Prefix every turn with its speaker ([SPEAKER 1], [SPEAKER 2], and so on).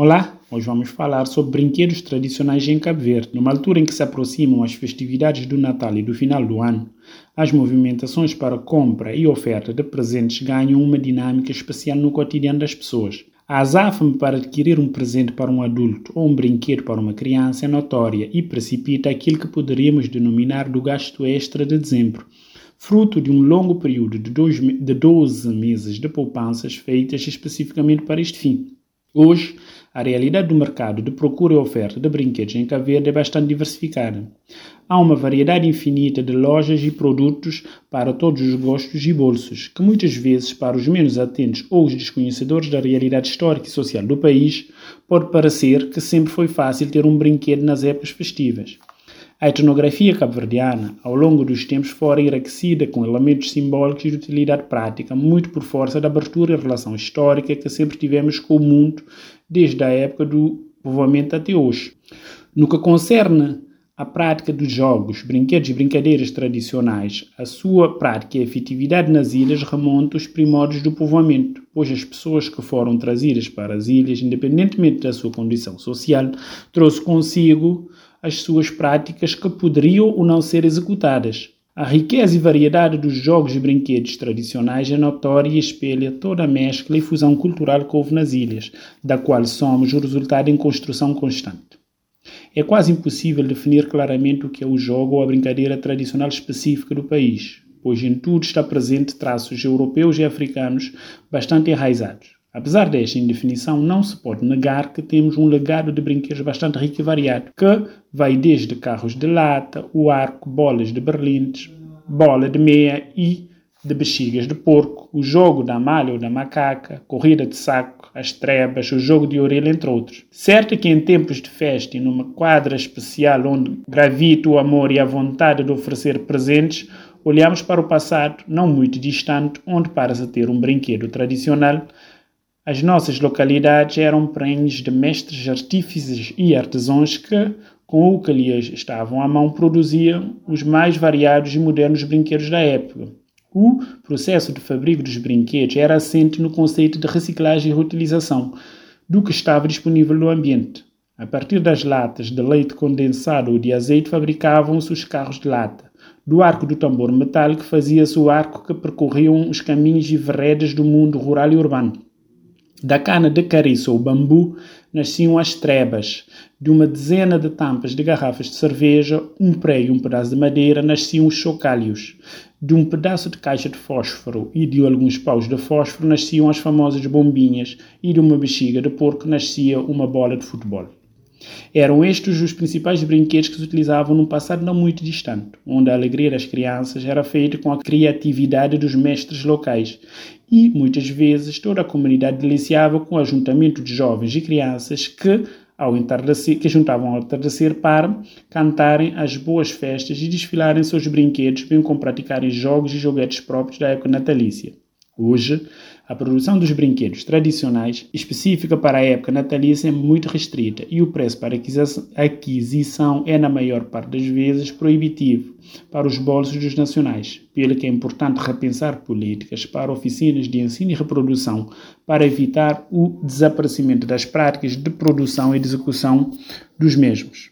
[SPEAKER 1] Olá, hoje vamos falar sobre brinquedos tradicionais em Cabo Verde. Numa altura em que se aproximam as festividades do Natal e do final do ano, as movimentações para compra e oferta de presentes ganham uma dinâmica especial no cotidiano das pessoas. A azáfame para adquirir um presente para um adulto ou um brinquedo para uma criança é notória e precipita aquilo que poderíamos denominar do gasto extra de dezembro, fruto de um longo período de, dois, de 12 meses de poupanças feitas especificamente para este fim. Hoje, a realidade do mercado de procura e oferta de brinquedos em Cabo Verde é bastante diversificada. Há uma variedade infinita de lojas e produtos para todos os gostos e bolsos, que muitas vezes, para os menos atentos ou os desconhecedores da realidade histórica e social do país, pode parecer que sempre foi fácil ter um brinquedo nas épocas festivas. A etnografia cabo-verdiana, ao longo dos tempos, fora enriquecida com elementos simbólicos e de utilidade prática, muito por força da abertura e relação histórica que sempre tivemos com o mundo desde a época do povoamento até hoje. No que concerne à prática dos jogos, brinquedos e brincadeiras tradicionais, a sua prática e efetividade nas ilhas remonta aos primórdios do povoamento, pois as pessoas que foram trazidas para as ilhas, independentemente da sua condição social, trouxe consigo as suas práticas que poderiam ou não ser executadas. A riqueza e variedade dos jogos e brinquedos tradicionais é notória e espelha toda a mescla e fusão cultural que houve nas ilhas, da qual somos o resultado em construção constante. É quase impossível definir claramente o que é o jogo ou a brincadeira tradicional específica do país, pois em tudo está presente traços europeus e africanos bastante enraizados. Apesar desta indefinição, não se pode negar que temos um legado de brinquedos bastante rico e variado, que vai desde carros de lata, o arco, bolas de berlindes, bola de meia e de bexigas de porco, o jogo da malha ou da macaca, corrida de saco, as trebas, o jogo de orelha, entre outros. Certo que em tempos de festa e numa quadra especial onde gravita o amor e a vontade de oferecer presentes, olhamos para o passado, não muito distante, onde para se ter um brinquedo tradicional, as nossas localidades eram prenhes de mestres artífices e artesãos que, com o que lhes estavam à mão, produziam os mais variados e modernos brinquedos da época. O processo de fabrico dos brinquedos era assente no conceito de reciclagem e reutilização do que estava disponível no ambiente. A partir das latas de leite condensado ou de azeite fabricavam-se os carros de lata. Do arco do tambor metálico fazia-se o arco que percorriam os caminhos e veredas do mundo rural e urbano. Da cana de cariço ou bambu nasciam as trebas. De uma dezena de tampas de garrafas de cerveja, um pré e um pedaço de madeira nasciam os chocalhos. De um pedaço de caixa de fósforo e de alguns paus de fósforo nasciam as famosas bombinhas e de uma bexiga de porco nascia uma bola de futebol. Eram estes os principais brinquedos que se utilizavam num passado não muito distante, onde a alegria das crianças era feita com a criatividade dos mestres locais e, muitas vezes, toda a comunidade deliciava com o ajuntamento de jovens e crianças que, ao entardecer, que juntavam ao entardecer para cantarem as boas festas e desfilarem seus brinquedos, bem como praticarem jogos e joguetes próprios da época natalícia. Hoje, a produção dos brinquedos tradicionais, específica para a época natalícia, é muito restrita e o preço para aquisição é, na maior parte das vezes, proibitivo para os bolsos dos nacionais, pelo que é importante repensar políticas para oficinas de ensino e reprodução para evitar o desaparecimento das práticas de produção e de execução dos mesmos.